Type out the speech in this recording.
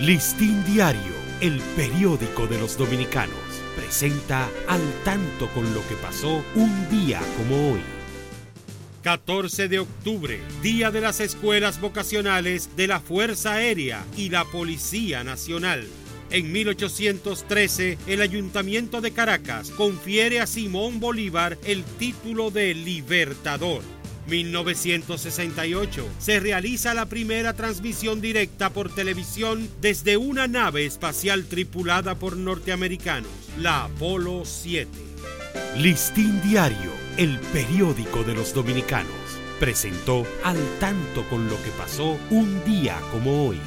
Listín Diario, el periódico de los dominicanos, presenta al tanto con lo que pasó un día como hoy. 14 de octubre, Día de las Escuelas Vocacionales de la Fuerza Aérea y la Policía Nacional. En 1813, el Ayuntamiento de Caracas confiere a Simón Bolívar el título de Libertador. 1968 se realiza la primera transmisión directa por televisión desde una nave espacial tripulada por norteamericanos, la Apolo 7. Listín Diario, el periódico de los dominicanos, presentó al tanto con lo que pasó un día como hoy.